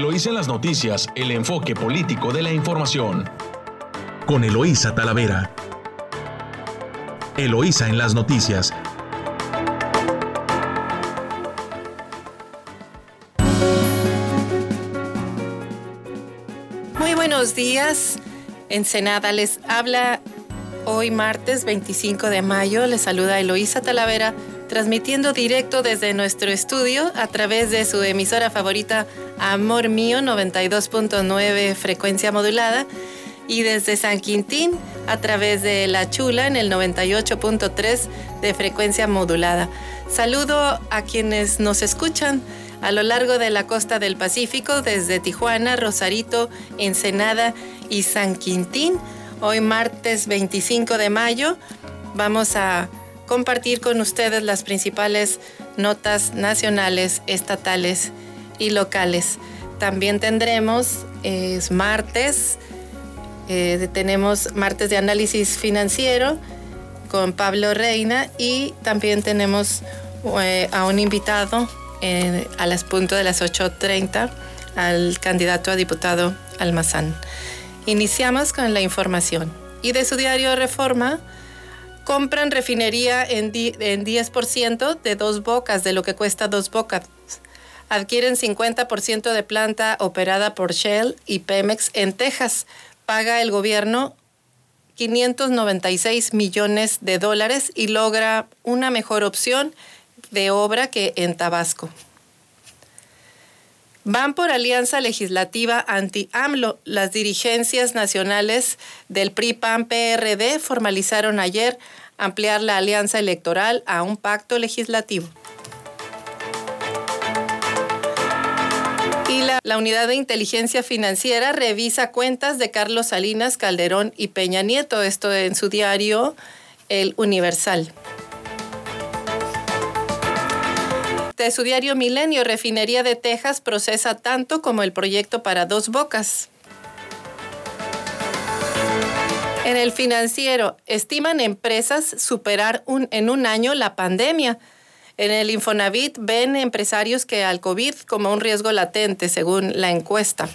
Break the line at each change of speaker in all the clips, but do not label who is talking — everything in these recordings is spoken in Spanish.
Eloísa en las noticias, el enfoque político de la información. Con Eloísa Talavera. Eloísa en las noticias.
Muy buenos días. Ensenada les habla hoy martes 25 de mayo. Les saluda Eloísa Talavera transmitiendo directo desde nuestro estudio a través de su emisora favorita Amor Mío 92.9 frecuencia modulada y desde San Quintín a través de La Chula en el 98.3 de frecuencia modulada. Saludo a quienes nos escuchan a lo largo de la costa del Pacífico desde Tijuana, Rosarito, Ensenada y San Quintín. Hoy martes 25 de mayo vamos a compartir con ustedes las principales notas nacionales, estatales locales. También tendremos, es martes, eh, tenemos martes de análisis financiero con Pablo Reina y también tenemos eh, a un invitado eh, a las punto de las 8.30 al candidato a diputado Almazán. Iniciamos con la información. Y de su diario Reforma, compran refinería en, 10% de dos bocas, de lo que cuesta dos bocas. Adquieren 50% de planta operada por Shell y Pemex en Texas. Paga el gobierno 596 millones de dólares y logra una mejor opción de obra que en Tabasco. Van por alianza legislativa anti-AMLO. Las dirigencias nacionales del PRI-PAN-PRD formalizaron ayer ampliar la alianza electoral a un pacto legislativo. La, Unidad de Inteligencia Financiera revisa cuentas de Carlos Salinas, Calderón y Peña Nieto, esto en su diario El Universal. De su diario Milenio, Refinería de Texas procesa tanto como el proyecto para dos bocas. En el financiero, estiman empresas superar en un año la pandemia. En el Infonavit ven empresarios que al COVID como un riesgo latente, según la encuesta.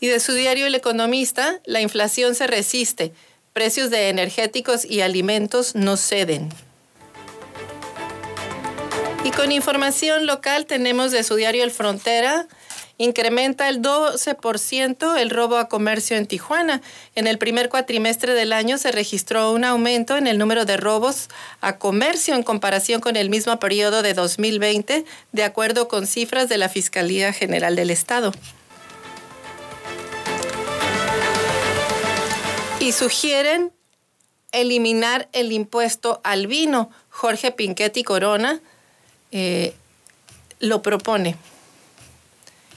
Y de su diario El Economista, la inflación se resiste, precios de energéticos y alimentos no ceden. Y con información local tenemos de su diario El Frontera, incrementa el 12% el robo a comercio en Tijuana. En el primer cuatrimestre del año se registró un aumento en el número de robos a comercio en comparación con el mismo periodo de 2020, de acuerdo con cifras de la Fiscalía General del Estado. Y sugieren eliminar el impuesto al vino. Jorge Pinchetti Corona eh, lo propone.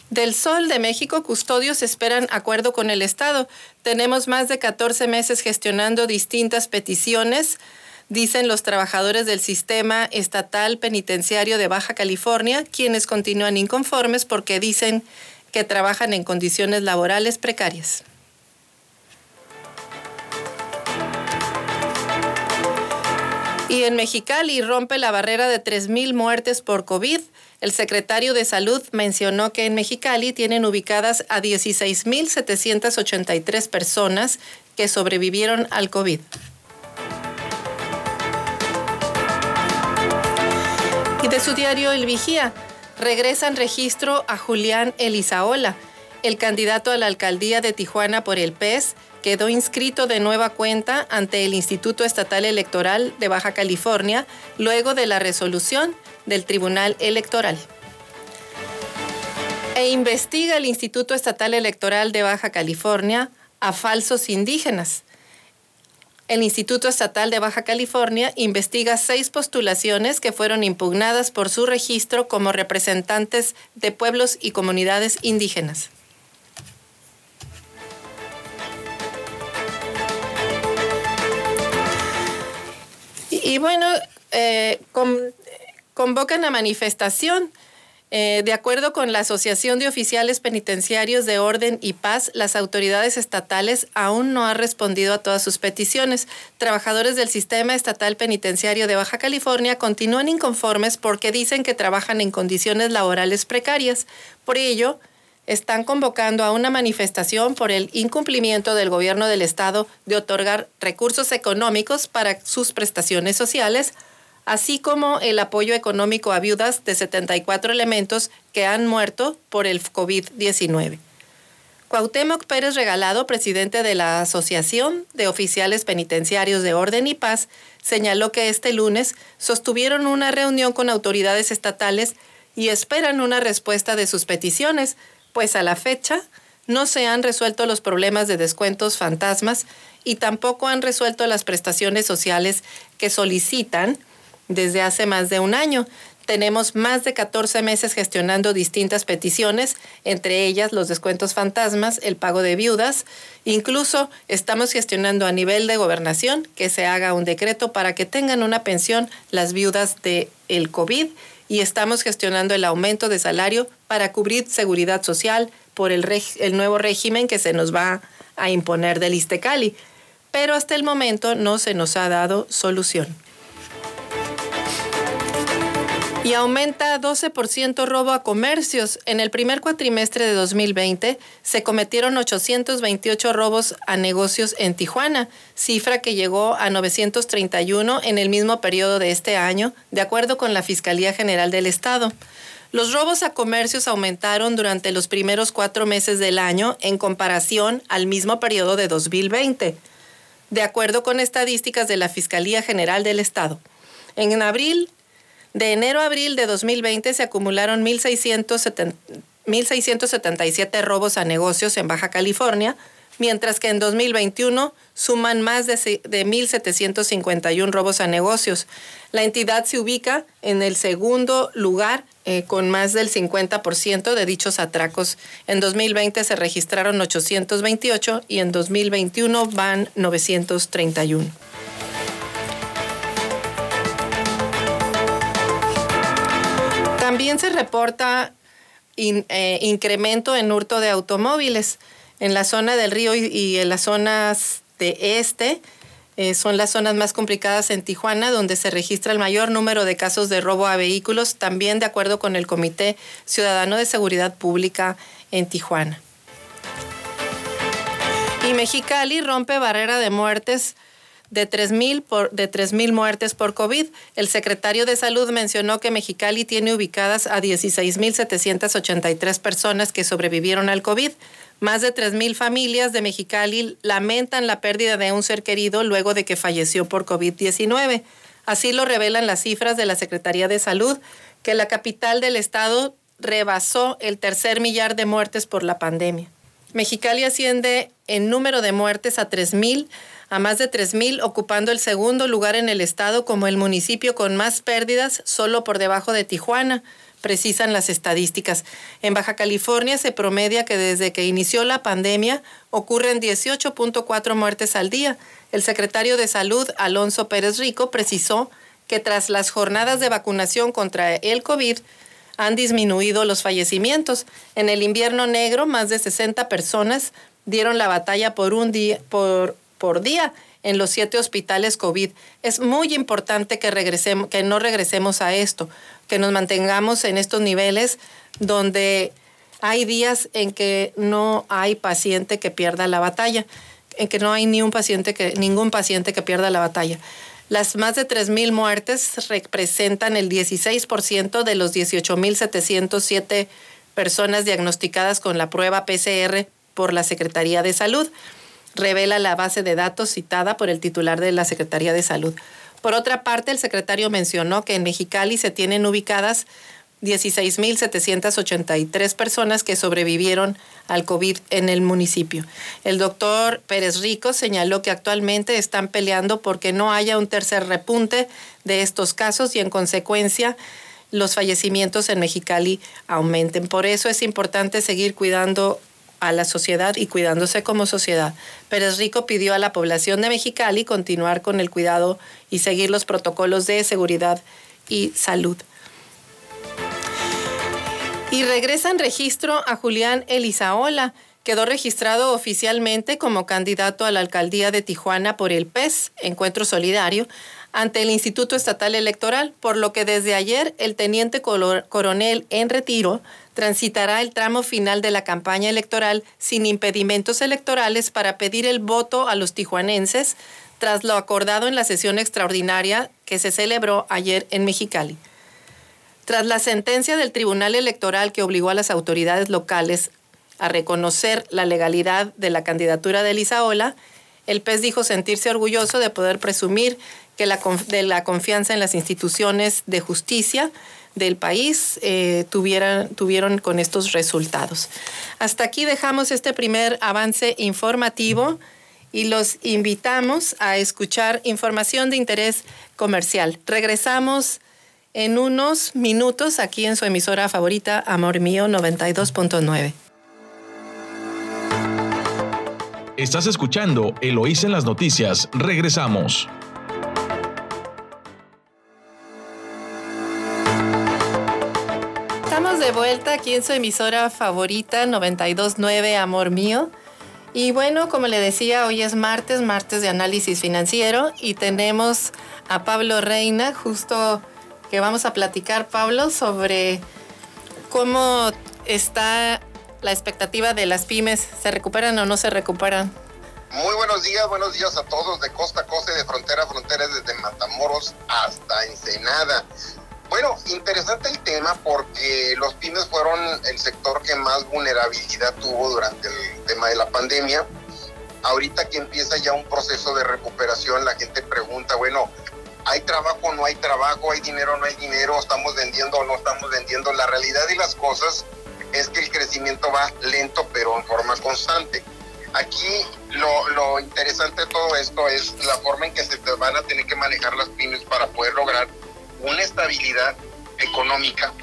Del Sol de México, custodios esperan acuerdo con el Estado. Tenemos más de 14 meses gestionando distintas peticiones, dicen los trabajadores del sistema estatal penitenciario de Baja California, quienes continúan inconformes porque dicen que trabajan en condiciones laborales precarias. Y en Mexicali rompe la barrera de 3.000 muertes por COVID. El secretario de Salud mencionó que en Mexicali tienen ubicadas a 16.783 personas que sobrevivieron al COVID. Y de su diario El Vigía, regresan registro a Julián Elizaola, el candidato a la alcaldía de Tijuana por el PES, quedó inscrito de nueva cuenta ante el Instituto Estatal Electoral de Baja California luego de la resolución del Tribunal Electoral. E investiga el Instituto Estatal Electoral de Baja California a falsos indígenas. El Instituto Estatal de Baja California investiga seis postulaciones que fueron impugnadas por su registro como representantes de pueblos y comunidades indígenas. Y bueno, eh, convocan a manifestación Eh, de acuerdo con la Asociación de Oficiales Penitenciarios de Orden y Paz, las autoridades estatales aún no han respondido a todas sus peticiones. Trabajadores del Sistema Estatal Penitenciario de Baja California continúan inconformes porque dicen que trabajan en condiciones laborales precarias. Por ello, están convocando a una manifestación por el incumplimiento del gobierno del estado de otorgar recursos económicos para sus prestaciones sociales así como el apoyo económico a viudas de 74 elementos que han muerto por el COVID-19. Cuauhtémoc Pérez Regalado, presidente de la Asociación de Oficiales Penitenciarios de Orden y Paz, señaló que este lunes sostuvieron una reunión con autoridades estatales y esperan una respuesta de sus peticiones, pues a la fecha no se han resuelto los problemas de descuentos fantasmas y tampoco han resuelto las prestaciones sociales que solicitan desde hace más de un año. Tenemos más de 14 meses gestionando distintas peticiones, entre ellas los descuentos fantasmas, el pago de viudas. Incluso estamos gestionando a nivel de gobernación que se haga un decreto para que tengan una pensión las viudas del el COVID y estamos gestionando el aumento de salario para cubrir seguridad social por el, el nuevo régimen que se nos va a imponer del Istecali. Pero hasta el momento no se nos ha dado solución. Y aumenta 12% robo a comercios. En el primer cuatrimestre de 2020 se cometieron 828 robos a negocios en Tijuana, cifra que llegó a 931 en el mismo periodo de este año, de acuerdo con la Fiscalía General del Estado. Los robos a comercios aumentaron durante los primeros cuatro meses del año en comparación al mismo periodo de 2020, de acuerdo con estadísticas de la Fiscalía General del Estado. En abril, de enero a abril de 2020 se acumularon 1.677 robos a negocios en Baja California, mientras que en 2021 suman más de, 1.751 robos a negocios. La entidad se ubica en el segundo lugar eh, con más del 50% de dichos atracos. En 2020 se registraron 828 y en 2021 van 931. También se reporta eh, incremento en hurto de automóviles. En la zona del río y, en las zonas de este eh, son las zonas más complicadas en Tijuana, donde se registra el mayor número de casos de robo a vehículos, también de acuerdo con el Comité Ciudadano de Seguridad Pública en Tijuana. Y Mexicali rompe barrera de muertes de 3.000 de 3.000 muertes por COVID. El secretario de Salud mencionó que Mexicali tiene ubicadas a 16.783 personas que sobrevivieron al COVID. Más de 3.000 familias de Mexicali lamentan la pérdida de un ser querido luego de que falleció por COVID-19. Así lo revelan las cifras de la Secretaría de Salud, que la capital del estado rebasó el tercer millar de muertes por la pandemia. Mexicali asciende en número de muertes a 3.000 a más de 3.000, ocupando el segundo lugar en el estado como el municipio con más pérdidas, solo por debajo de Tijuana, precisan las estadísticas. En Baja California se promedia que desde que inició la pandemia ocurren 18.4 muertes al día. El secretario de Salud, Alonso Pérez Rico, precisó que tras las jornadas de vacunación contra el COVID, han disminuido los fallecimientos. En el invierno negro, más de 60 personas dieron la batalla por un día, por día en los siete hospitales COVID. Es muy importante que, regresemos, que no regresemos a esto, que nos mantengamos en estos niveles donde hay días en que no hay paciente que pierda la batalla, en que no hay ni un paciente que, ningún paciente que pierda la batalla. Las más de 3.000 muertes representan el 16% de los 18.707 personas diagnosticadas con la prueba PCR por la Secretaría de Salud revela la base de datos citada por el titular de la Secretaría de Salud. Por otra parte, el secretario mencionó que en Mexicali se tienen ubicadas 16.783 personas que sobrevivieron al COVID en el municipio. El doctor Pérez Rico señaló que actualmente están peleando porque no haya un tercer repunte de estos casos y en consecuencia los fallecimientos en Mexicali aumenten. Por eso es importante seguir cuidando a la sociedad y cuidándose como sociedad. Pérez Rico pidió a la población de Mexicali continuar con el cuidado y seguir los protocolos de seguridad y salud. Y regresa en registro a Julián Elizaola. Quedó registrado oficialmente como candidato a la alcaldía de Tijuana por el PES, Encuentro Solidario, ante el Instituto Estatal Electoral, por lo que desde ayer el teniente coronel en retiro transitará el tramo final de la campaña electoral sin impedimentos electorales para pedir el voto a los tijuanenses tras lo acordado en la sesión extraordinaria que se celebró ayer en Mexicali. Tras la sentencia del Tribunal Electoral que obligó a las autoridades locales a reconocer la legalidad de la candidatura de Elisaola, el PES dijo sentirse orgulloso de poder presumir que la, de la confianza en las instituciones de justicia del país eh, tuvieron con estos resultados. Hasta aquí dejamos este primer avance informativo y los invitamos a escuchar información de interés comercial. Regresamos en unos minutos aquí en su emisora favorita, Amor Mío 92.9.
Estás escuchando Eloís en las noticias. Regresamos.
Estamos de vuelta aquí en su emisora favorita 929 Amor Mío. Y bueno, como le decía, hoy es martes, martes de análisis financiero y tenemos a Pablo Reina justo que vamos a platicar, Pablo, sobre cómo está la expectativa de las pymes. ¿Se recuperan o no se recuperan?
Muy buenos días, buenos días a todos de costa a costa y de frontera a frontera, desde Matamoros hasta Ensenada. Bueno, interesante el tema porque los pymes fueron el sector que más vulnerabilidad tuvo durante el tema de la pandemia. Ahorita que empieza ya un proceso de recuperación, la gente pregunta, bueno, hay trabajo o no hay trabajo, hay dinero o no hay dinero, estamos vendiendo o no estamos vendiendo. La realidad de las cosas es que el crecimiento va lento pero en forma constante. Aquí lo, lo interesante de todo esto es la forma en que se van a tener que manejar las pymes para poder lograr una estabilidad económica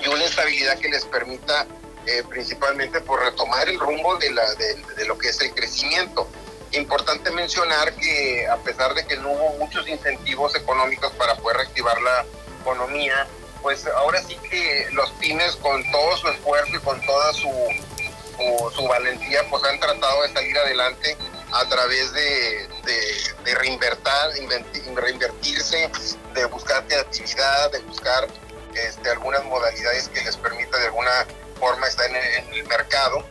y una estabilidad que les permita eh, principalmente por retomar el rumbo de, la, de lo que es el crecimiento. Importante mencionar que a pesar de que no hubo muchos incentivos económicos para poder reactivar la economía, pues ahora sí que los pymes con todo su esfuerzo y con toda su, su, valentía, pues han tratado de salir adelante a través de, de, reinvertirse, de buscar creatividad, de buscar este, algunas modalidades que les permita de alguna forma estar en el mercado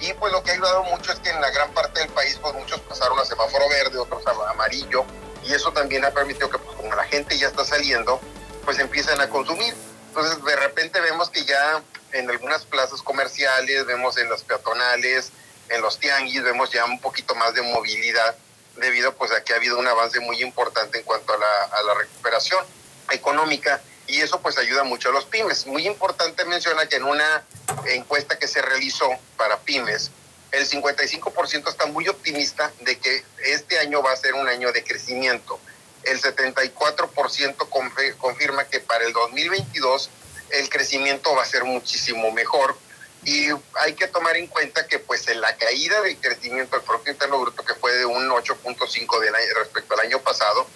y pues lo que ha ayudado mucho es que en la gran parte del país, pues muchos pasaron a semáforo verde, otros a amarillo, y eso también ha permitido que pues, como la gente ya está saliendo, pues empiezan a consumir. Entonces de repente vemos que ya en algunas plazas comerciales, vemos en las peatonales, en los tianguis, vemos ya un poquito más de movilidad debido pues a que ha habido un avance muy importante en cuanto a la, a la recuperación económica y eso pues ayuda mucho a los pymes. Muy importante mencionar que en una encuesta que se realizó para pymes, el 55% está muy optimista de que este año va a ser un año de crecimiento. El 74% confirma que para el 2022 el crecimiento va a ser muchísimo mejor. Y hay que tomar en cuenta que pues en la caída del crecimiento del Producto Interno Bruto, que fue de un 8.5 respecto al año pasado,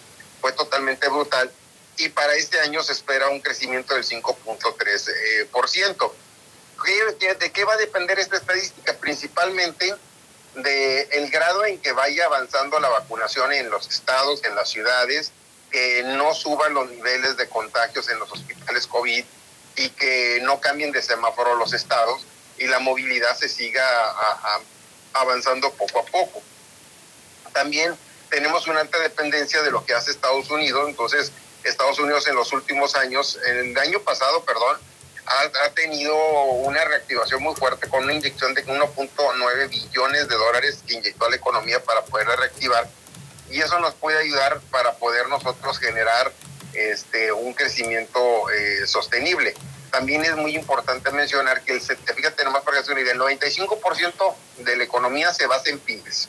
fue totalmente brutal y para este año se espera un crecimiento del 5.3%. Eh, ¿De qué va a depender esta estadística? Principalmente del el grado en que vaya avanzando la vacunación en los estados, en las ciudades, que no suban los niveles de contagios en los hospitales COVID y que no cambien de semáforo los estados y la movilidad se siga avanzando poco a poco. También tenemos una alta dependencia de lo que hace Estados Unidos, entonces Estados Unidos en los últimos años, en el año pasado, perdón, ha, tenido una reactivación muy fuerte con una inyección de 1.9 billones de dólares que inyectó a la economía para poderla reactivar y eso nos puede ayudar para poder nosotros generar este, un crecimiento eh, sostenible. También es muy importante mencionar que el, fíjate nomás para que se el 95% de la economía se basa en pymes.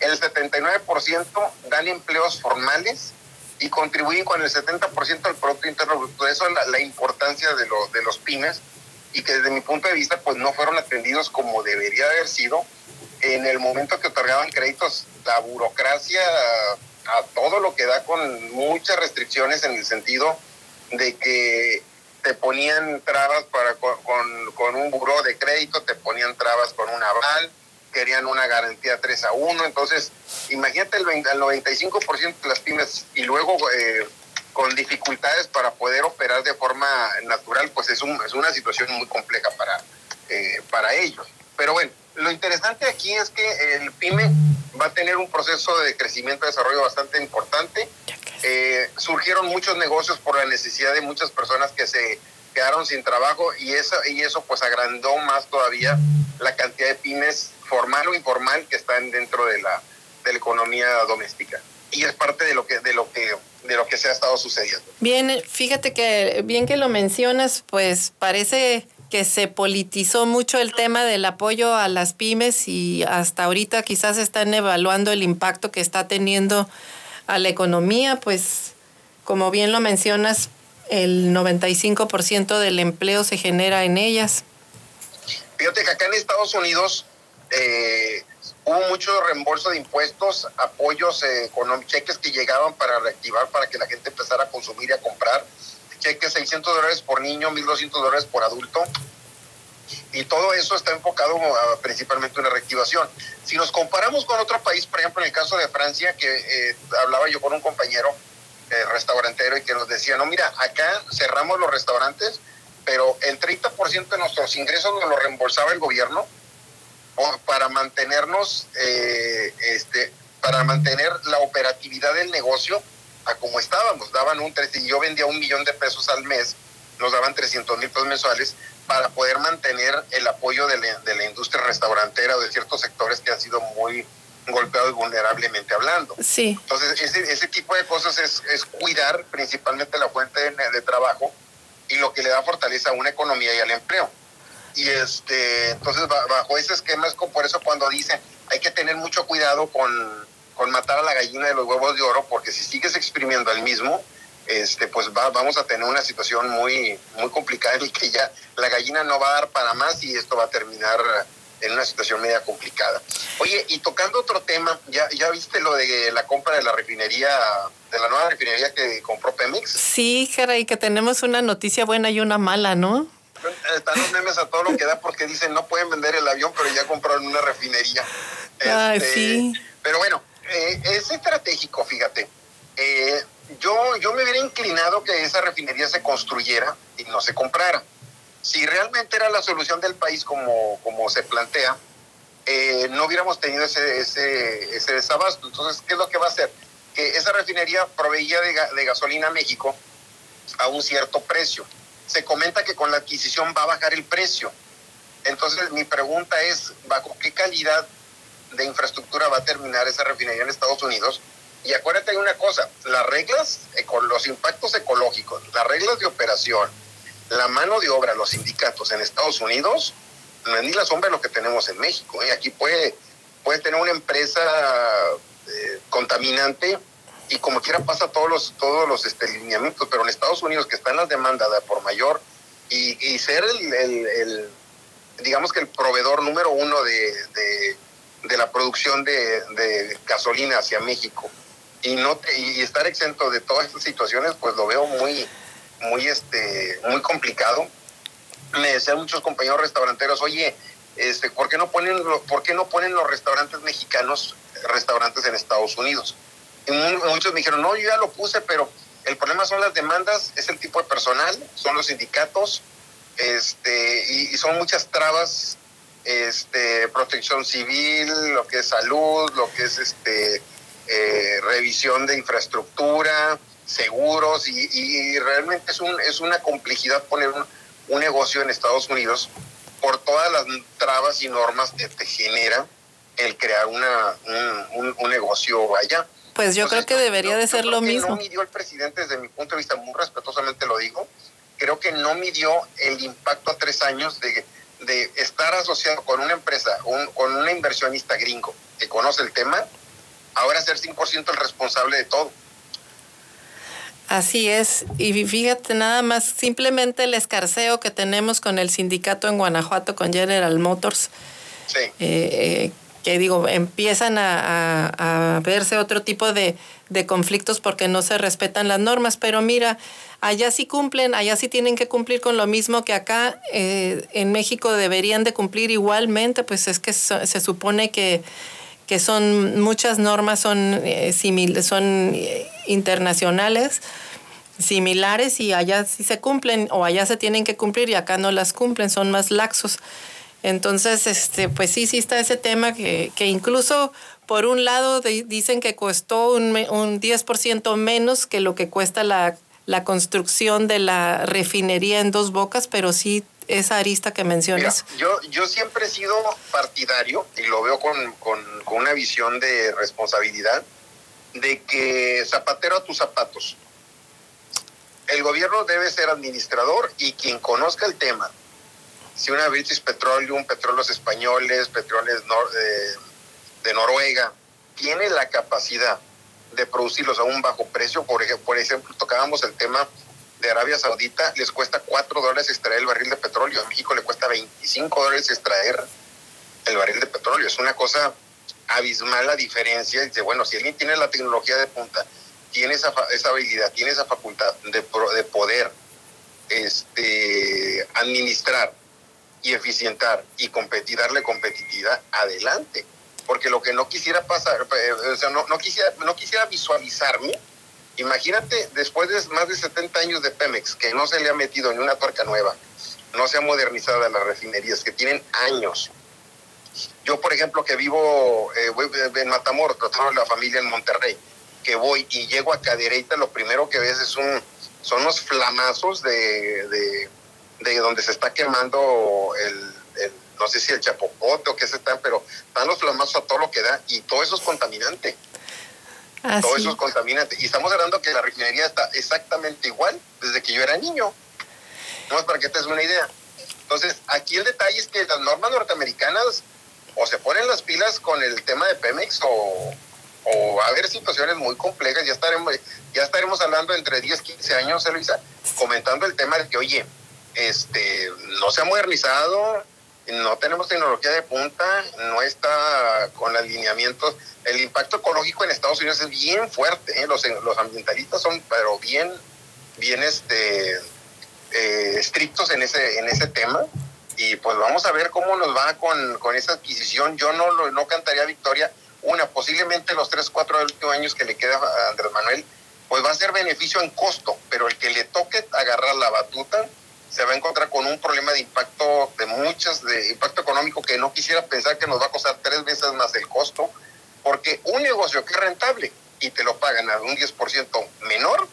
El 79% dan empleos formales y contribuyen con el 70% del Producto Interno Bruto. Eso es la, importancia de, lo, de los pymes y que desde mi punto de vista pues no fueron atendidos como debería haber sido en el momento que otorgaban créditos. La burocracia a todo lo que da con muchas restricciones en el sentido de que te ponían trabas para con, con, un buró de crédito, te ponían trabas con un aval, querían una garantía 3 a 1, entonces imagínate el, 95% de las pymes y luego eh, con dificultades para poder operar de forma natural, pues es, un, es una situación muy compleja para, eh, para ellos. Pero bueno, lo interesante aquí es que el PYME va a tener un proceso de crecimiento y desarrollo bastante importante. Eh, surgieron muchos negocios por la necesidad de muchas personas que se quedaron sin trabajo y eso, y eso pues agrandó más todavía la cantidad de pymes formal o informal que están dentro de la, de la economía doméstica y es parte de lo que de lo que de lo que se ha estado sucediendo.
Bien, fíjate que bien que lo mencionas, pues parece que se politizó mucho el tema del apoyo a las pymes y hasta ahorita quizás están evaluando el impacto que está teniendo a la economía, pues como bien lo mencionas, el 95% del empleo se genera en ellas.
Fíjate que acá en Estados Unidos eh, hubo mucho reembolso de impuestos, apoyos eh, económicos, cheques que llegaban para reactivar, para que la gente empezara a consumir y a comprar cheques 600 dólares por niño, 1.200 dólares por adulto. Y todo eso está enfocado principalmente en la reactivación. Si nos comparamos con otro país, por ejemplo, en el caso de Francia, que eh, hablaba yo con un compañero eh, restaurantero y que nos decía, no, mira, acá cerramos los restaurantes, pero el 30% de nuestros ingresos nos lo reembolsaba el gobierno para mantenernos, eh, este, para mantener la operatividad del negocio a como estábamos. Daban un yo vendía un millón de pesos al mes, nos daban 300 mil pesos mensuales para poder mantener el apoyo de la, industria restaurantera o de ciertos sectores que han sido muy golpeados vulnerablemente hablando.
Sí.
Entonces, ese, ese tipo de cosas es, es cuidar principalmente la fuente de, trabajo y lo que le da fortaleza a una economía y al empleo. Y este, entonces, bajo ese esquema es por eso cuando dicen hay que tener mucho cuidado con con matar a la gallina de los huevos de oro, porque si sigues exprimiendo al mismo, este, pues va, vamos a tener una situación muy, muy complicada la que ya la gallina no va a dar para más y esto va a terminar en una situación media complicada. Oye, y tocando otro tema, ¿ya, ya viste lo de la compra de la refinería, de la nueva refinería que compró Pemex?
Sí, caray, que tenemos una noticia buena y una mala, ¿no?
Están los memes a todo lo que da porque dicen no pueden vender el avión, pero ya compraron una refinería.
Ah, sí.
Pero bueno, eh, es estratégico, fíjate. Eh, yo, yo me hubiera inclinado que esa refinería se construyera y no se comprara. Si realmente era la solución del país como, como se plantea, eh, no hubiéramos tenido ese, ese, ese, desabasto. Entonces, ¿qué es lo que va a hacer? Que esa refinería proveía de, de gasolina a México a un cierto precio. Se comenta que con la adquisición va a bajar el precio. Entonces, mi pregunta es, ¿bajo qué calidad de infraestructura va a terminar esa refinería en Estados Unidos. Y acuérdate de una cosa, las reglas, los impactos ecológicos, las reglas de operación, la mano de obra, los sindicatos en Estados Unidos, ni la sombra de lo que tenemos en México. ¿eh? Aquí puede, puede tener una empresa eh, contaminante y como quiera pasa todos los, todos los este, lineamientos, pero en Estados Unidos que están las demandas de por mayor y, ser el, digamos que el proveedor número uno de de la producción de, gasolina hacia México y no y estar exento de todas estas situaciones pues lo veo muy muy este muy complicado. Me decían muchos compañeros restauranteros oye este por qué no ponen por qué no ponen los restaurantes mexicanos restaurantes en Estados Unidos muchos me dijeron no yo ya lo puse pero el problema son las demandas es el tipo de personal son los sindicatos este y son muchas trabas este, protección civil, lo que es salud, lo que es este, eh, revisión de infraestructura, seguros, y, realmente es, un, es una complejidad poner un, negocio en Estados Unidos por todas las trabas y normas que te genera el crear una, un, negocio allá.
Pues yo creo que debería de ser lo mismo.
No midió el presidente desde mi punto de vista, muy respetuosamente lo digo, creo que no midió el impacto a tres años de de estar asociado con una empresa, con una inversionista gringo que conoce el tema, ahora ser 100% el responsable de todo.
Así es, y fíjate nada más, simplemente el escarceo que tenemos con el sindicato en Guanajuato, con General Motors,
sí.
Eh, eh, que digo, empiezan a, verse otro tipo de, de conflictos porque no se respetan las normas. Pero mira, allá sí cumplen, allá sí tienen que cumplir con lo mismo que acá. Eh, en México deberían de cumplir igualmente, pues es que se supone que, que son muchas normas son, eh, son eh, internacionales similares y allá sí se cumplen o allá se tienen que cumplir y acá no las cumplen, son más laxos. Entonces, este, pues sí, sí está ese tema que, que incluso por un lado dicen que costó un, un 10% menos que lo que cuesta la, la, construcción de la refinería en dos bocas, pero sí esa arista que mencionas.
yo, yo siempre he sido partidario y lo veo con, con, con una visión de responsabilidad de que zapatero a tus zapatos. El gobierno debe ser administrador y quien conozca el tema si una British Petroleum, petróleos españoles, petróleos de, Noruega, tiene la capacidad de producirlos a un bajo precio, por ejemplo, por ejemplo, tocábamos el tema de Arabia Saudita, les cuesta 4 dólares extraer el barril de petróleo, a México le cuesta 25 dólares extraer el barril de petróleo. Es una cosa abismal la diferencia. Dice, bueno, si alguien tiene la tecnología de punta, tiene esa, esa habilidad, tiene esa facultad de, de poder este, administrar y eficientar y competir, darle competitividad, adelante. Porque lo que no quisiera pasar, eh, o sea, no, no, quisiera, no quisiera visualizarme, imagínate después de más de 70 años de Pemex, que no se le ha metido ni una tuerca nueva, no se ha modernizado las refinerías, que tienen años. Yo, por ejemplo, que vivo eh, en Matamoros, pero la familia en Monterrey, que voy y llego a Cadereyta, lo primero que ves es un, son unos flamazos de donde se está quemando el, no sé si el chapopote o qué se está, pero están los flamazos a todo lo que da y todo eso es contaminante. Ah, todo eso es contaminante. Y estamos hablando que la refinería está exactamente igual desde que yo era niño. No es para que te des una idea. Entonces, aquí el detalle es que las normas norteamericanas o se ponen las pilas con el tema de Pemex o, o va a haber situaciones muy complejas. Ya estaremos, ya estaremos hablando entre 10, 15 años, Elisa, comentando el tema de que, oye, este, no se ha modernizado, no tenemos tecnología de punta, no está con alineamientos. El impacto ecológico en Estados Unidos es bien fuerte, ¿eh? los, ambientalistas son, pero bien, bien este, eh, estrictos en ese, en ese tema. Y pues vamos a ver cómo nos va con, con esa adquisición. Yo no, no cantaría victoria. Una, posiblemente los tres, cuatro últimos años que le queda a Andrés Manuel, pues va a ser beneficio en costo, pero el que le toque agarrar la batuta, se va a encontrar con un problema de impacto de muchas, de impacto económico que no quisiera pensar que nos va a costar tres veces más el costo, porque un negocio que es rentable y te lo pagan a un 10% menor,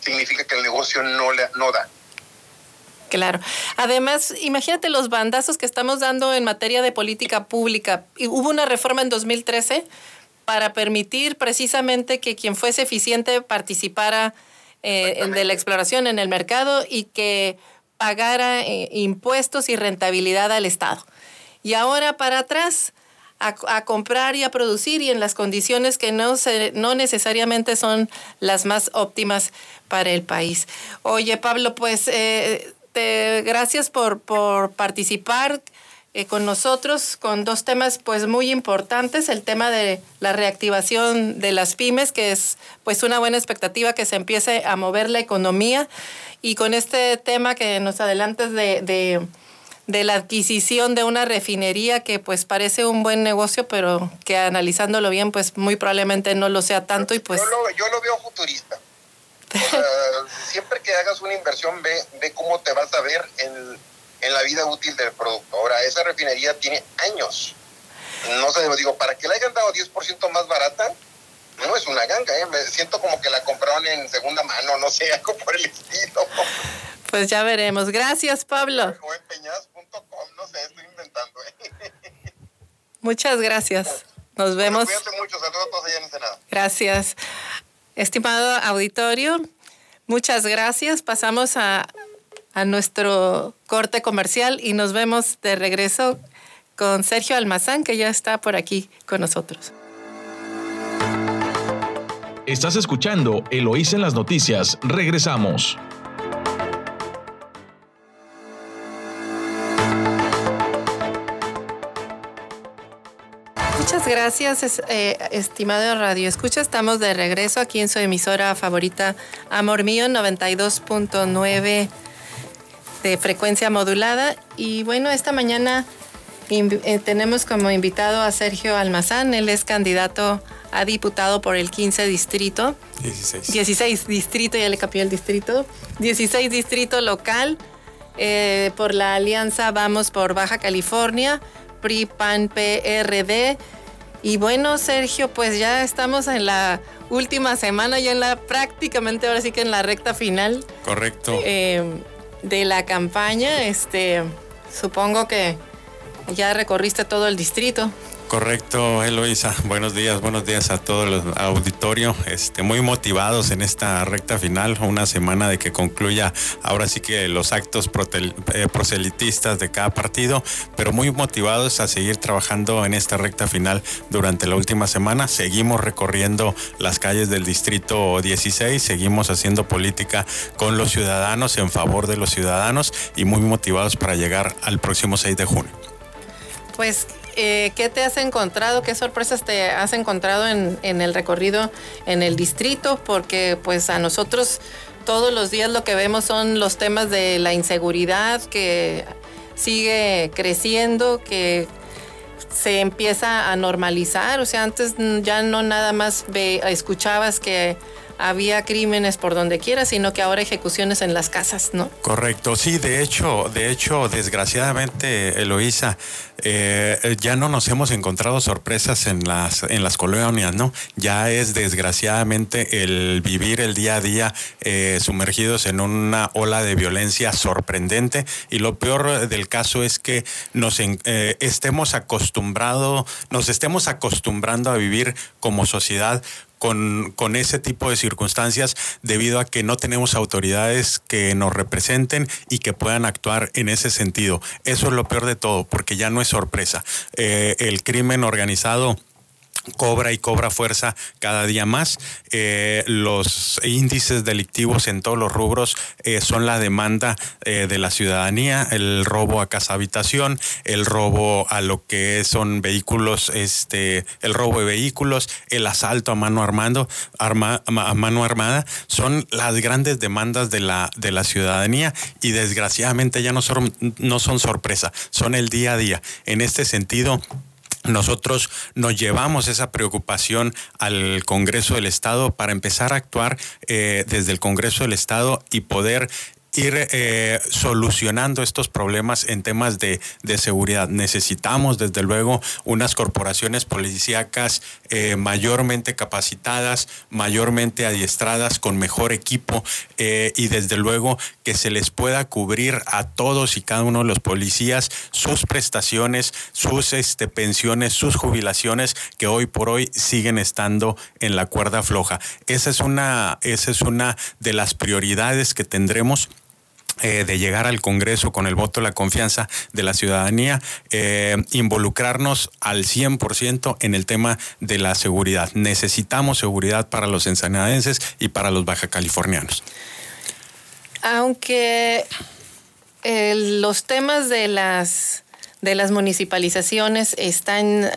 significa que el negocio no, le, no da.
Claro. Además, imagínate los bandazos que estamos dando en materia de política pública. Hubo una reforma en 2013 para permitir precisamente que quien fuese eficiente participara eh, de la exploración en el mercado y que pagara eh, impuestos y rentabilidad al Estado. Y ahora para atrás, a, comprar y a producir y en las condiciones que no, se, no necesariamente son las más óptimas para el país. Oye, Pablo, pues eh, te, gracias por, por participar. Eh, con nosotros con dos temas pues muy importantes, el tema de la reactivación de las pymes, que es pues una buena expectativa que se empiece a mover la economía y con este tema que nos adelantes de, de, la adquisición de una refinería que pues parece un buen negocio, pero que analizándolo bien pues muy probablemente no lo sea tanto y pues...
Yo lo, veo futurista. siempre que hagas una inversión, ve, ve cómo te vas a ver en en la vida útil del producto. Ahora, esa refinería tiene años. No sé, digo, para que la hayan dado 10% más barata, no es una ganga, ¿eh? Me siento como que la compraron en segunda mano, no sé, algo por el estilo.
Pues ya veremos. Gracias, Pablo.
no sé, estoy inventando. ¿eh?
Muchas gracias. Nos vemos.
cuídate mucho, saludos a todos allá en Ensenada.
Gracias. Estimado auditorio, muchas gracias. Pasamos a a nuestro corte comercial y nos vemos de regreso con Sergio Almazán, que ya está por aquí con nosotros.
Estás escuchando Eloísa en las noticias. Regresamos.
Muchas gracias, eh, estimado Radio Escucha. Estamos de regreso aquí en su emisora favorita, Amor Mío 92.9 de frecuencia modulada. Y bueno, esta mañana eh, tenemos como invitado a Sergio Almazán. Él es candidato a diputado por el 15 distrito.
16.
16 distrito, ya le cambió el distrito. 16 distrito local. Eh, por la alianza Vamos por Baja California, PRI, PAN, PRD. Y bueno, Sergio, pues ya estamos en la última semana, ya en la prácticamente ahora sí que en la recta final.
Correcto.
Eh, de la campaña. Este, supongo que ya recorriste todo el distrito.
Correcto, Eloisa. Buenos días, buenos días a todo el auditorio. Este, muy motivados en esta recta final, una semana de que concluya ahora sí que los actos eh, proselitistas de cada partido, pero muy motivados a seguir trabajando en esta recta final durante la última semana. Seguimos recorriendo las calles del distrito 16, seguimos haciendo política con los ciudadanos, en favor de los ciudadanos y muy motivados para llegar al próximo 6 de junio.
Pues eh, ¿qué te has encontrado? ¿Qué sorpresas te has encontrado en, el recorrido en el distrito? Porque pues a nosotros todos los días lo que vemos son los temas de la inseguridad que sigue creciendo, que se empieza a normalizar. O sea, antes ya no nada más escuchabas que había crímenes por donde quiera, sino que ahora ejecuciones en las casas, ¿no?
Correcto, sí, de hecho, de hecho, desgraciadamente, Eloísa, eh, ya no nos hemos encontrado sorpresas en las, en las colonias, ¿no? Ya es desgraciadamente el vivir el día a día eh, sumergidos en una ola de violencia sorprendente y lo peor del caso es que nos eh, estemos acostumbrados, nos estemos acostumbrando a vivir como sociedad con, con, ese tipo de circunstancias debido a que no tenemos autoridades que nos representen y que puedan actuar en ese sentido. Eso es lo peor de todo, porque ya no es sorpresa. Eh, el crimen organizado cobra y cobra fuerza cada día más. Eh, los índices delictivos en todos los rubros eh, son la demanda eh, de la ciudadanía, el robo a casa habitación, el robo a lo que son vehículos, este, el robo de vehículos, el asalto a mano armando, arma, a mano armada, son las grandes demandas de la, de la ciudadanía y desgraciadamente ya no son, no son sorpresa, son el día a día. En este sentido, nosotros nos llevamos esa preocupación al Congreso del Estado para empezar a actuar eh, desde el Congreso del Estado y poder ir eh, solucionando estos problemas en temas de, seguridad. Necesitamos, desde luego, unas corporaciones policíacas eh, mayormente capacitadas, mayormente adiestradas, con mejor equipo eh, y, desde luego, que se les pueda cubrir a todos y cada uno de los policías sus prestaciones, sus este, pensiones, sus jubilaciones, que hoy por hoy siguen estando en la cuerda floja. Esa es una, esa es una de las prioridades que tendremos eh, de llegar al Congreso con el voto de la confianza de la ciudadanía, eh, involucrarnos al 100% en el tema de la seguridad. Necesitamos seguridad para los ensanadenses y para los baja californianos.
Aunque eh, los temas de las de las municipalizaciones están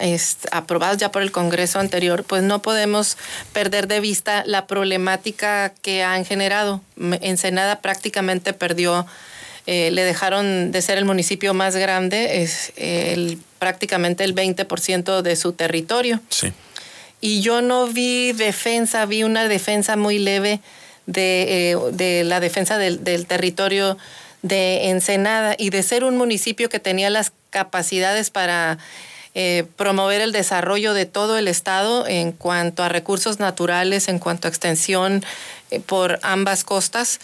aprobados ya por el Congreso anterior, pues no podemos perder de vista la problemática que han generado. Ensenada prácticamente perdió, eh, le dejaron de ser el municipio más grande, es el, prácticamente el 20% de su territorio.
Sí.
Y yo no vi defensa, vi una defensa muy leve de, eh, la defensa del, del territorio de Ensenada y de ser un municipio que tenía las capacidades para eh, promover el desarrollo de todo el Estado en cuanto a recursos naturales, en cuanto a extensión eh, por ambas costas.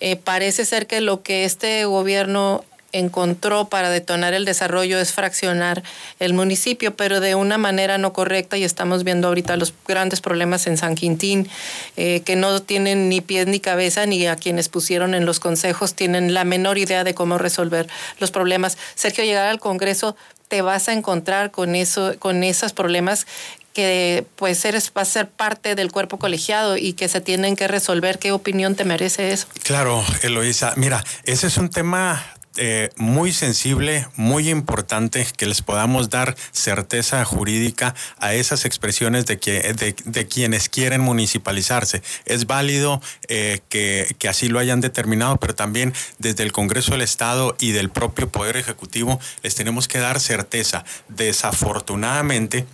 Eh, parece ser que lo que este gobierno encontró para detonar el desarrollo es fraccionar el municipio, pero de una manera no correcta y estamos viendo ahorita los grandes problemas en San Quintín, eh, que no tienen ni pies ni cabeza, ni a quienes pusieron en los consejos tienen la menor idea de cómo resolver los problemas. Sergio, llegar al Congreso te vas a encontrar con eso, con esos problemas que pues eres, va a ser parte del cuerpo colegiado y que se tienen que resolver. ¿Qué opinión te merece eso?
Claro, Eloisa. Mira, ese es un tema eh, muy sensible, muy importante que les podamos dar certeza jurídica a esas expresiones de, que, de, quienes quieren municipalizarse. Es válido eh, que, que así lo hayan determinado, pero también desde el Congreso del Estado y del propio Poder Ejecutivo les tenemos que dar certeza. Desafortunadamente,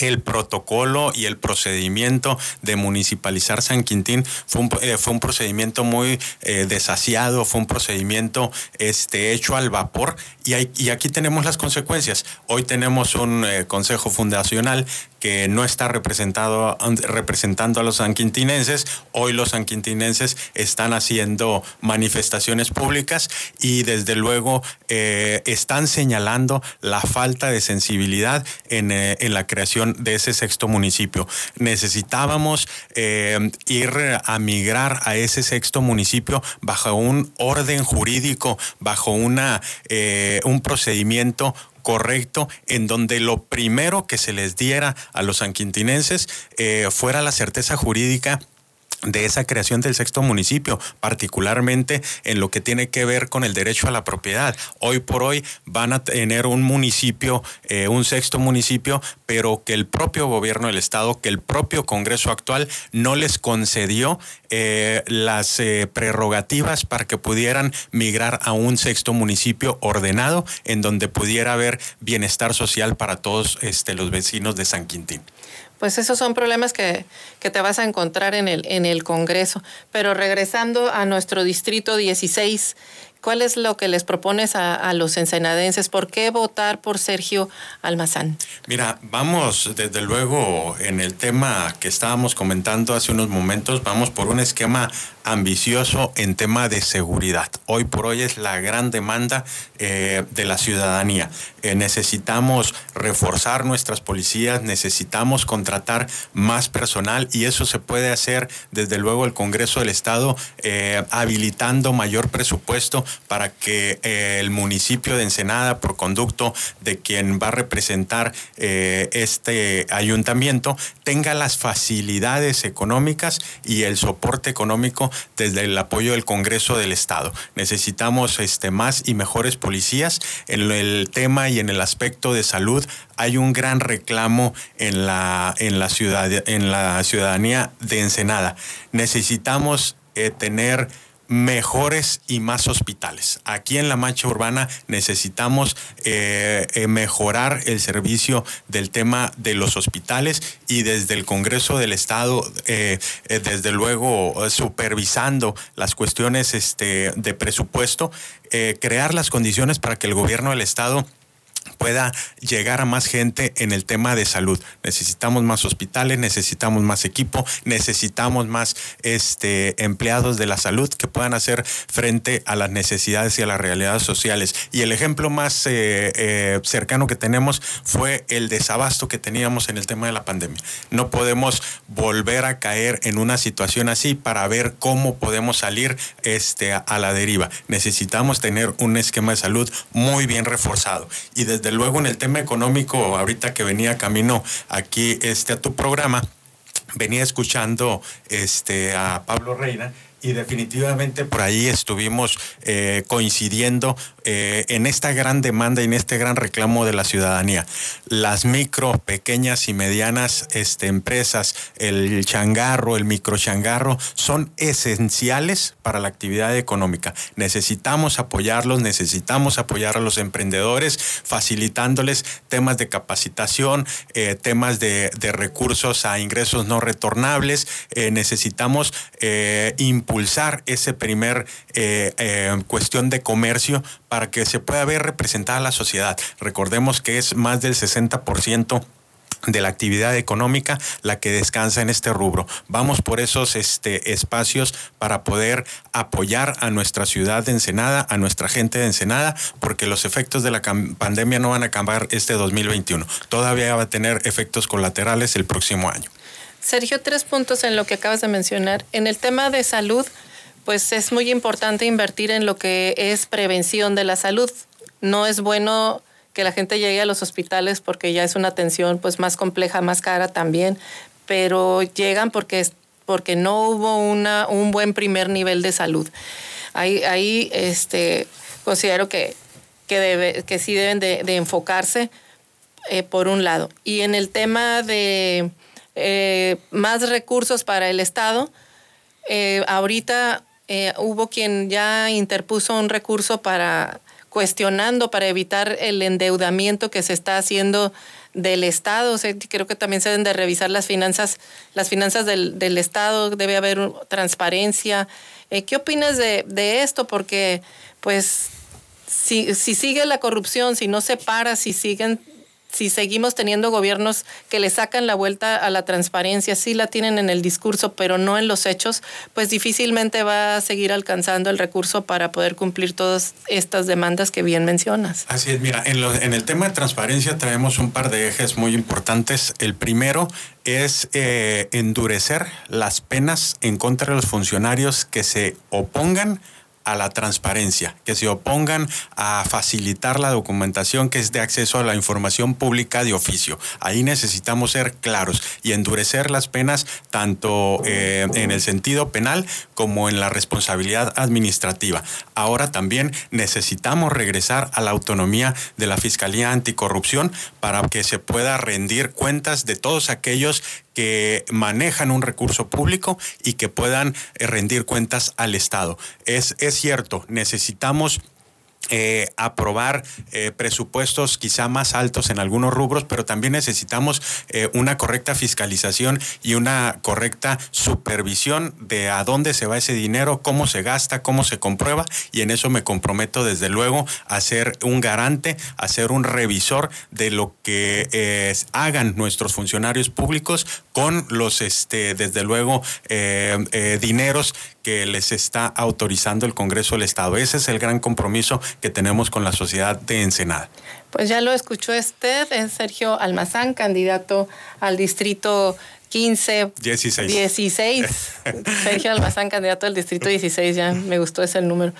el protocolo y el procedimiento de municipalizar San Quintín fue un, eh, fue un procedimiento muy eh, desasiado, fue un procedimiento este, hecho al vapor y, y aquí tenemos las consecuencias. Hoy tenemos un eh, consejo fundacional que no está representado, representando a los sanquintinenses. Hoy los sanquintinenses están haciendo manifestaciones públicas y desde luego eh, están señalando la falta de sensibilidad en, eh, en, la creación de ese sexto municipio. Necesitábamos eh, ir a migrar a ese sexto municipio bajo un orden jurídico, bajo una, un procedimiento correcto en donde lo primero que se les diera a los sanquintinenses eh, fuera la certeza jurídica de esa creación del sexto municipio, particularmente en lo que tiene que ver con el derecho a la propiedad. Hoy por hoy van a tener un municipio, eh, un sexto municipio, pero que el propio gobierno del estado, que el propio Congreso actual no les concedió eh, las eh, prerrogativas para que pudieran migrar a un sexto municipio ordenado en donde pudiera haber bienestar social para todos este, los vecinos de San Quintín
pues esos son problemas que, que, te vas a encontrar en el, en el Congreso. Pero regresando a nuestro distrito 16, ¿Cuál es lo que les propones a, los ensenadenses? ¿Por qué votar por Sergio Almazán?
Mira, vamos desde luego en el tema que estábamos comentando hace unos momentos, vamos por un esquema ambicioso en tema de seguridad. Hoy por hoy es la gran demanda eh, de la ciudadanía. Eh, necesitamos reforzar nuestras policías, necesitamos contratar más personal y eso se puede hacer desde luego el Congreso del Estado eh, habilitando mayor presupuesto para que el municipio de Ensenada, por conducto de quien va a representar este ayuntamiento, tenga las facilidades económicas y el soporte económico desde el apoyo del Congreso del Estado. Necesitamos este, más y mejores policías. En el tema y en el aspecto de salud hay un gran reclamo en la, en la, ciudad, en la ciudadanía de Ensenada. Necesitamos eh, tener mejores y más hospitales. Aquí en la mancha urbana necesitamos eh, eh, mejorar el servicio del tema de los hospitales y desde el Congreso del Estado, eh, desde luego supervisando las cuestiones este, de presupuesto, crear las condiciones para que el gobierno del Estado pueda llegar a más gente en el tema de salud. Necesitamos más hospitales, necesitamos más equipo, necesitamos más este, empleados de la salud que puedan hacer frente a las necesidades y a las realidades sociales. Y el ejemplo más eh, eh, cercano que tenemos fue el desabasto que teníamos en el tema de la pandemia. No podemos volver a caer en una situación así para ver cómo podemos salir este, a la deriva. Necesitamos tener un esquema de salud muy bien reforzado. Y desde luego en el tema económico, ahorita que venía camino aquí este, a tu programa, venía escuchando este, a Pablo Reina y definitivamente por ahí estuvimos eh, coincidiendo eh, en esta gran demanda y en este gran reclamo de la ciudadanía. Las micro, pequeñas y medianas este, empresas, el changarro, el micro changarro, son esenciales para la actividad económica. Necesitamos apoyarlos, necesitamos apoyar a los emprendedores, facilitándoles temas de capacitación, eh, temas de, recursos a ingresos no retornables. necesitamos impulsar ese primer eh, eh, cuestión de comercio para que se pueda ver representada la sociedad. Recordemos que es más del 60% de la actividad económica la que descansa en este rubro. Vamos por esos este, espacios para poder apoyar a nuestra ciudad de Ensenada, a nuestra gente de Ensenada, porque los efectos de la pandemia no van a acabar este 2021. Todavía va a tener efectos colaterales el próximo año.
Sergio, tres puntos en lo que acabas de mencionar. En el tema de salud, pues es muy importante invertir en lo que es prevención de la salud. No es bueno que la gente llegue a los hospitales porque ya es una atención pues más compleja, más cara también, pero llegan porque, porque no hubo una, un buen primer nivel de salud. Ahí, ahí este, considero que, que, debe, que sí deben de, enfocarse eh, por un lado. Y en el tema de eh, más recursos para el Estado, eh, ahorita hubo quien ya interpuso un recurso para cuestionando para evitar el endeudamiento que se está haciendo del Estado. creo que también se deben de revisar las finanzas, las finanzas del, del Estado, debe haber transparencia. ¿Qué opinas de, de, esto? Porque, pues, si, si sigue la corrupción, si no se para, si siguen si seguimos teniendo gobiernos que le sacan la vuelta a la transparencia, sí la tienen en el discurso, pero no en los hechos, pues difícilmente va a seguir alcanzando el recurso para poder cumplir todas estas demandas que bien mencionas.
Así es, mira, en, el tema de transparencia traemos un par de ejes muy importantes. El primero es eh, endurecer las penas en contra de los funcionarios que se opongan a la transparencia, que se opongan a facilitar la documentación que es de acceso a la información pública de oficio. Ahí necesitamos ser claros y endurecer las penas tanto eh, en el sentido penal como en la responsabilidad administrativa. Ahora también necesitamos regresar a la autonomía de la Fiscalía Anticorrupción para que se pueda rendir cuentas de todos aquellos que manejan un recurso público y que puedan eh, rendir cuentas al Estado. Es, es cierto, necesitamos eh, aprobar eh, presupuestos quizá más altos en algunos rubros, pero también necesitamos eh, una correcta fiscalización y una correcta supervisión de a dónde se va ese dinero, cómo se gasta, cómo se comprueba y en eso me comprometo desde luego a ser un garante, a ser un revisor de lo que hagan nuestros funcionarios públicos con los, este, desde luego, dineros que les está autorizando el Congreso del Estado. Ese es el gran compromiso que tenemos con la sociedad de Ensenada.
Pues ya lo escuchó usted, es Sergio Almazán, candidato al distrito 15.
16.
16. Sergio Almazán, candidato al distrito 16, ya me gustó ese número.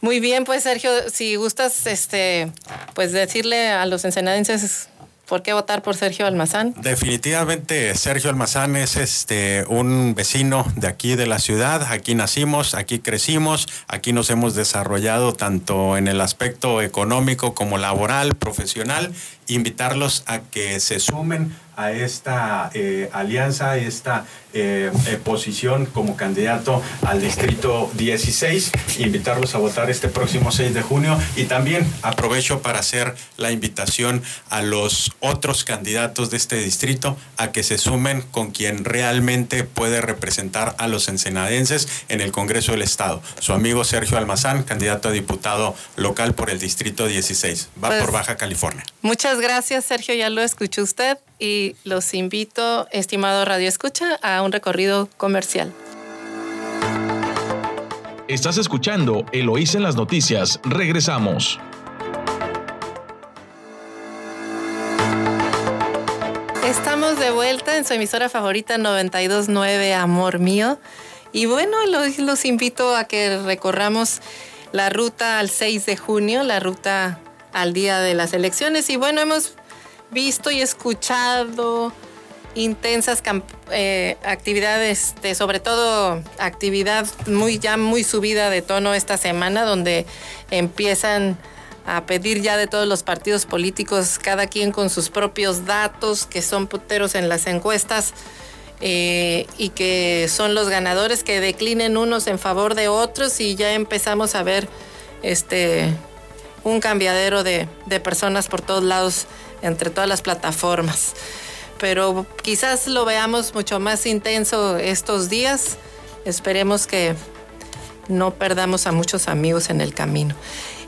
Muy bien, pues Sergio, si gustas, este, pues decirle a los ensenadenses ¿Por qué votar por Sergio Almazán?
Definitivamente Sergio Almazán es este un vecino de aquí de la ciudad, aquí nacimos, aquí crecimos, aquí nos hemos desarrollado tanto en el aspecto económico como laboral, profesional, invitarlos a que se sumen a esta eh, alianza, a esta eh, eh, posición como candidato al distrito 16, invitarlos a votar este próximo 6 de junio. Y también aprovecho para hacer la invitación a los otros candidatos de este distrito a que se sumen con quien realmente puede representar a los ensenadenses en el Congreso del Estado. Su amigo Sergio Almazán, candidato a diputado local por el distrito 16, va por pues, Baja California.
Muchas gracias Sergio, ya lo escuchó usted y los invito, estimado Radio Escucha, a un recorrido comercial.
Estás escuchando Eloísa en las noticias. Regresamos.
Estamos de vuelta en su emisora favorita 929 Amor Mío. Y bueno, los, los invito a que recorramos la ruta al 6 de junio, la ruta al día de las elecciones. Y bueno, hemos visto y escuchado intensas eh, actividades, sobre todo actividad muy ya muy subida de tono esta semana, donde empiezan a pedir ya de todos los partidos políticos, cada quien con sus propios datos, que son puteros en las encuestas, eh, y que son los ganadores que declinen unos en favor de otros, y ya empezamos a ver este un cambiadero de, de personas por todos lados entre todas las plataformas. Pero quizás lo veamos mucho más intenso estos días. Esperemos que no perdamos a muchos amigos en el camino.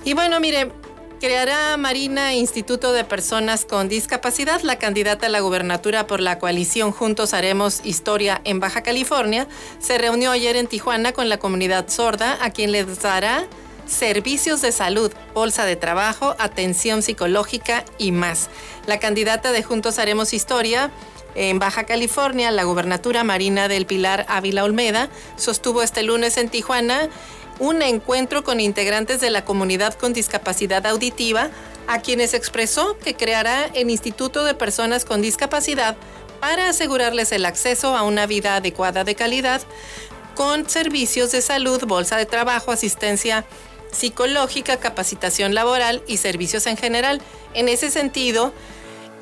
Y bueno, mire, creará Marina Instituto de Personas con Discapacidad. La candidata a la gubernatura por la coalición Juntos Haremos Historia en Baja California se reunió ayer en Tijuana con la comunidad sorda, a quien les dará servicios de salud, bolsa de trabajo, atención psicológica y más. La candidata de Juntos Haremos Historia en Baja California, la gubernatura Marina del Pilar Ávila Olmeda, sostuvo este lunes en Tijuana un encuentro con integrantes de la comunidad con discapacidad auditiva, a quienes expresó que creará el Instituto de Personas con Discapacidad para asegurarles el acceso a una vida adecuada de calidad con servicios de salud, bolsa de trabajo, asistencia psicológica, capacitación laboral y servicios en general. En ese sentido,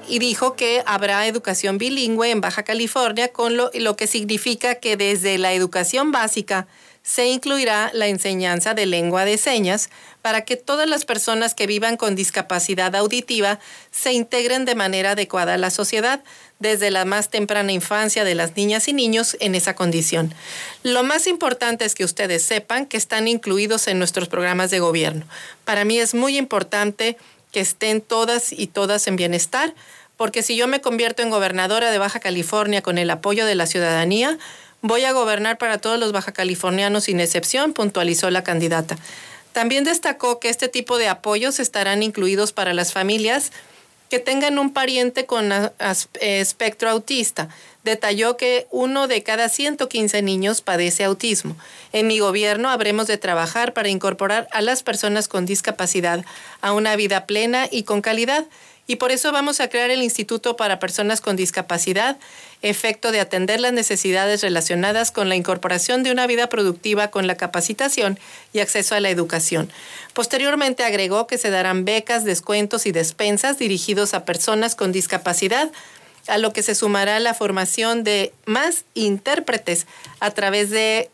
y dijo que habrá educación bilingüe en Baja California, con lo, lo que significa que desde la educación básica se incluirá la enseñanza de lengua de señas para que todas las personas que vivan con discapacidad auditiva se integren de manera adecuada a la sociedad desde la más temprana infancia de las niñas y niños en esa condición. Lo más importante es que ustedes sepan que están incluidos en nuestros programas de gobierno. Para mí es muy importante que estén todas y todas en bienestar, porque si yo me convierto en gobernadora de Baja California con el apoyo de la ciudadanía, voy a gobernar para todos los baja californianos sin excepción, puntualizó la candidata. También destacó que este tipo de apoyos estarán incluidos para las familias que tengan un pariente con espectro autista. Detalló que uno de cada 115 niños padece autismo. En mi gobierno habremos de trabajar para incorporar a las personas con discapacidad a una vida plena y con calidad y por eso vamos a crear el Instituto para Personas con Discapacidad, efecto de atender las necesidades relacionadas con la incorporación de una vida productiva con la capacitación y acceso a la educación. Posteriormente agregó que se darán becas, descuentos y despensas dirigidos a personas con discapacidad a lo que se sumará la formación de más intérpretes a través de,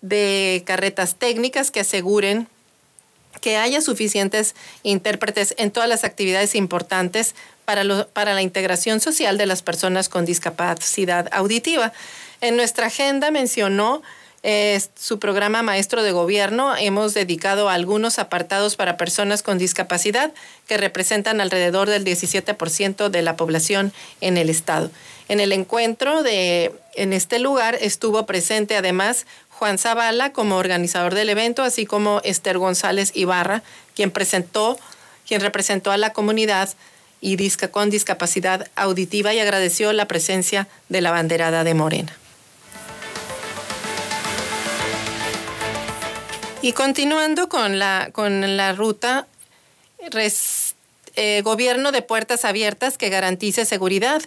de carretas técnicas que aseguren que haya suficientes intérpretes en todas las actividades importantes para, para la integración social de las personas con discapacidad auditiva. En nuestra agenda mencionó eh, su programa Maestro de Gobierno. Hemos dedicado algunos apartados para personas con discapacidad que representan alrededor del 17% de la población en el estado. En el encuentro de en este lugar estuvo presente además Juan Zavala como organizador del evento, así como Esther González Ibarra, quien presentó, quien representó a la comunidad y con discapacidad auditiva y agradeció la presencia de la banderada de Morena. Y continuando con la, con la ruta, eh, gobierno de puertas abiertas que garantice seguridad.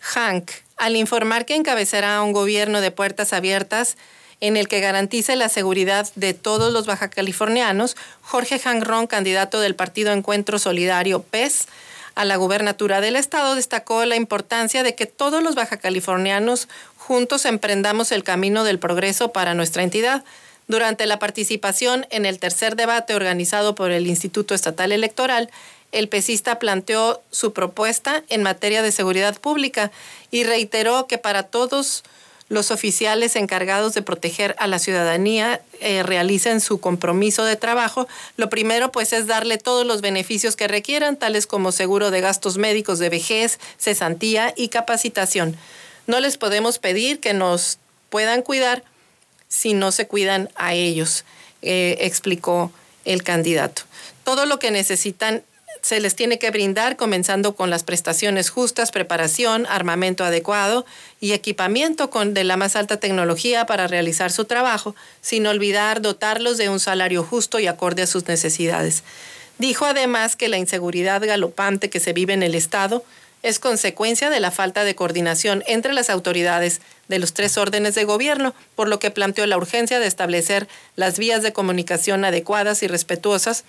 Hank, al informar que encabezará un gobierno de puertas abiertas, en el que garantice la seguridad de todos los baja californianos, Jorge Ron, candidato del Partido Encuentro Solidario PES a la gubernatura del estado, destacó la importancia de que todos los baja californianos juntos emprendamos el camino del progreso para nuestra entidad. Durante la participación en el tercer debate organizado por el Instituto Estatal Electoral, el pesista planteó su propuesta en materia de seguridad pública y reiteró que para todos los oficiales encargados de proteger a la ciudadanía eh, realicen su compromiso de trabajo, lo primero pues es darle todos los beneficios que requieran, tales como seguro de gastos médicos de vejez, cesantía y capacitación. No les podemos pedir que nos puedan cuidar si no se cuidan a ellos, eh, explicó el candidato. Todo lo que necesitan se les tiene que brindar, comenzando con las prestaciones justas, preparación, armamento adecuado y equipamiento con, de la más alta tecnología para realizar su trabajo, sin olvidar dotarlos de un salario justo y acorde a sus necesidades. Dijo además que la inseguridad galopante que se vive en el Estado es consecuencia de la falta de coordinación entre las autoridades de los tres órdenes de gobierno, por lo que planteó la urgencia de establecer las vías de comunicación adecuadas y respetuosas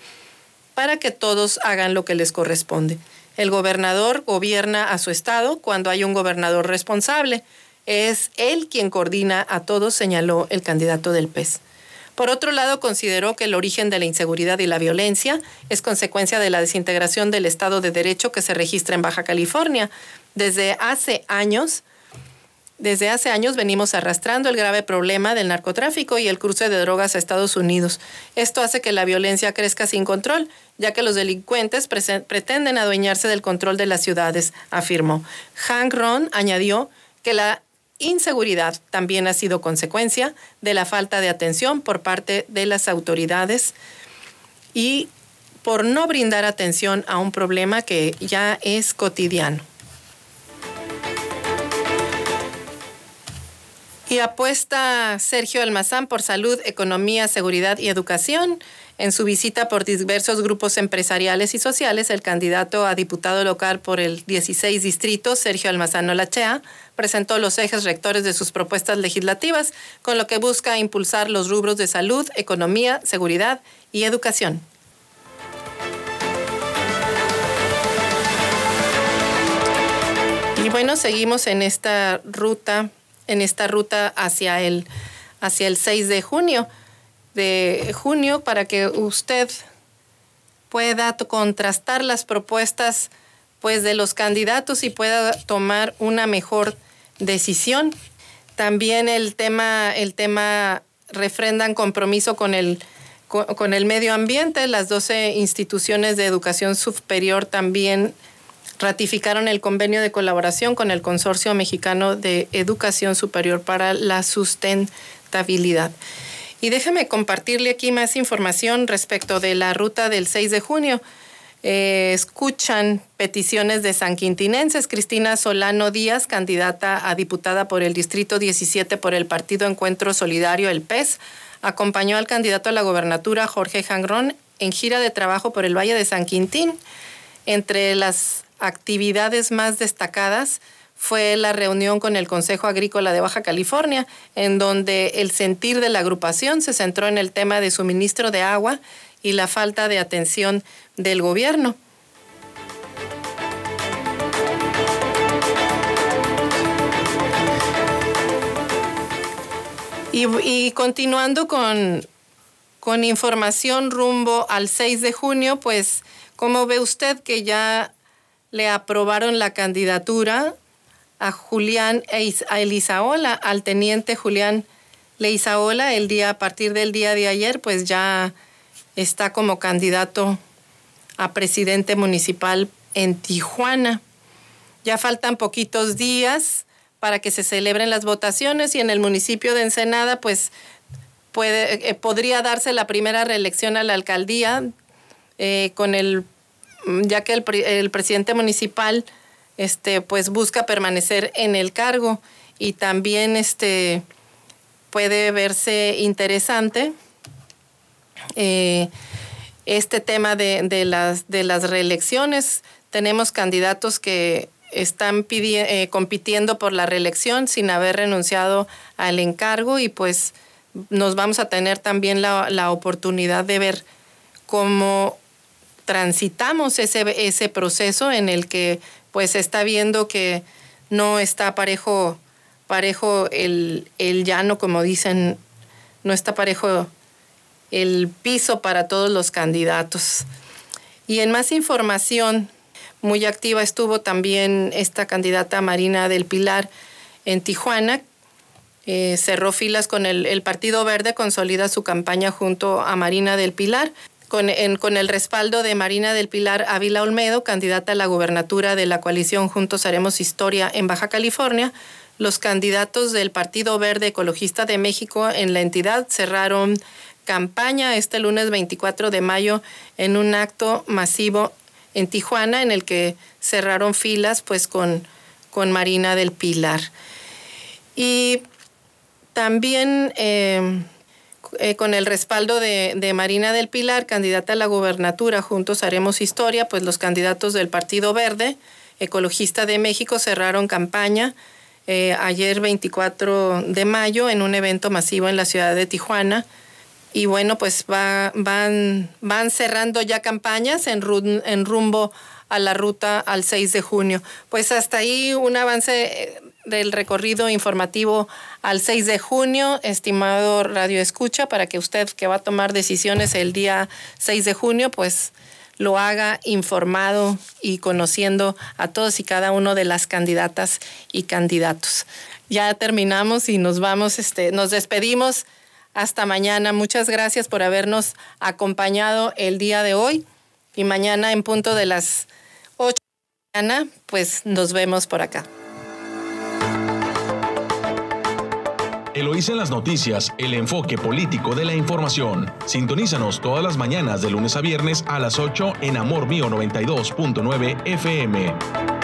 para que todos hagan lo que les corresponde. El gobernador gobierna a su estado cuando hay un gobernador responsable. Es él quien coordina a todos, señaló el candidato del PES. Por otro lado, consideró que el origen de la inseguridad y la violencia es consecuencia de la desintegración del Estado de Derecho que se registra en Baja California. Desde hace años, desde hace años venimos arrastrando el grave problema del narcotráfico y el cruce de drogas a Estados Unidos. Esto hace que la violencia crezca sin control, ya que los delincuentes pretenden adueñarse del control de las ciudades, afirmó. Hank Ron añadió que la inseguridad también ha sido consecuencia de la falta de atención por parte de las autoridades y por no brindar atención a un problema que ya es cotidiano. Y apuesta Sergio Almazán por salud, economía, seguridad y educación. En su visita por diversos grupos empresariales y sociales, el candidato a diputado local por el 16 distrito, Sergio Almazán Olachea, presentó los ejes rectores de sus propuestas legislativas, con lo que busca impulsar los rubros de salud, economía, seguridad y educación. Y bueno, seguimos en esta ruta, en esta ruta hacia el, hacia el 6 de junio, de junio, para que usted pueda contrastar las propuestas pues de los candidatos y pueda tomar una mejor decisión. También el tema, el tema refrendan compromiso con el, con, el medio ambiente. Las 12 instituciones de educación superior también ratificaron el convenio de colaboración con el Consorcio Mexicano de Educación Superior para la Sustentabilidad. Y déjeme compartirle aquí más información respecto de la ruta del 6 de junio. Eh, escuchan peticiones de sanquintinenses. Cristina Solano Díaz, candidata a diputada por el Distrito 17 por el Partido Encuentro Solidario, el PES, acompañó al candidato a la gobernatura, Jorge Jangrón, en gira de trabajo por el Valle de San Quintín. Entre las actividades más destacadas, fue la reunión con el Consejo Agrícola de Baja California, en donde el sentir de la agrupación se centró en el tema de suministro de agua y la falta de atención del gobierno. Y, continuando con, con información rumbo al 6 de junio, pues, ¿cómo ve usted que ya le aprobaron la candidatura a Julián e a al teniente Julián Leisaola, el día, a partir del día de ayer, pues ya está como candidato a presidente municipal en Tijuana. Ya faltan poquitos días para que se celebren las votaciones y en el municipio de Ensenada, pues puede, eh, podría darse la primera reelección a la alcaldía eh, con el, ya que el presidente municipal este, pues busca permanecer en el cargo y también este, puede verse interesante eh, este tema de, las, de las reelecciones. Tenemos candidatos que están eh, compitiendo por la reelección sin haber renunciado al encargo y pues nos vamos a tener también la, la oportunidad de ver cómo transitamos ese, ese proceso en el que pues está viendo que no está parejo, parejo el, llano, como dicen, no está parejo el piso para todos los candidatos. Y en más información, muy activa estuvo también esta candidata Marina del Pilar en Tijuana. Eh, cerró filas con el, el Partido Verde, consolida su campaña junto a Marina del Pilar con, el respaldo de Marina del Pilar Ávila Olmedo, candidata a la gubernatura de la coalición Juntos Haremos Historia en Baja California. Los candidatos del Partido Verde Ecologista de México en la entidad cerraron campaña este lunes 24 de mayo en un acto masivo en Tijuana en el que cerraron filas pues con, con Marina del Pilar. Y también eh, eh, con el respaldo de, Marina del Pilar, candidata a la gubernatura, juntos haremos historia, pues los candidatos del Partido Verde, Ecologista de México, cerraron campaña eh, ayer 24 de mayo en un evento masivo en la ciudad de Tijuana. Y bueno, pues va, van, van cerrando ya campañas en, en rumbo a la ruta al 6 de junio. Pues hasta ahí un avance eh, del recorrido informativo al 6 de junio, estimado Radio Escucha, para que usted que va a tomar decisiones el día 6 de junio, pues lo haga informado y conociendo a todos y cada uno de las candidatas y candidatos. Ya terminamos y nos vamos, este, nos despedimos hasta mañana. Muchas gracias por habernos acompañado el día de hoy y mañana en punto de las 8 de la mañana, pues nos vemos por acá.
Eloísa en las noticias, el enfoque político de la información. Sintonízanos todas las mañanas de lunes a viernes a las 8 en Amor Mío 92.9 FM.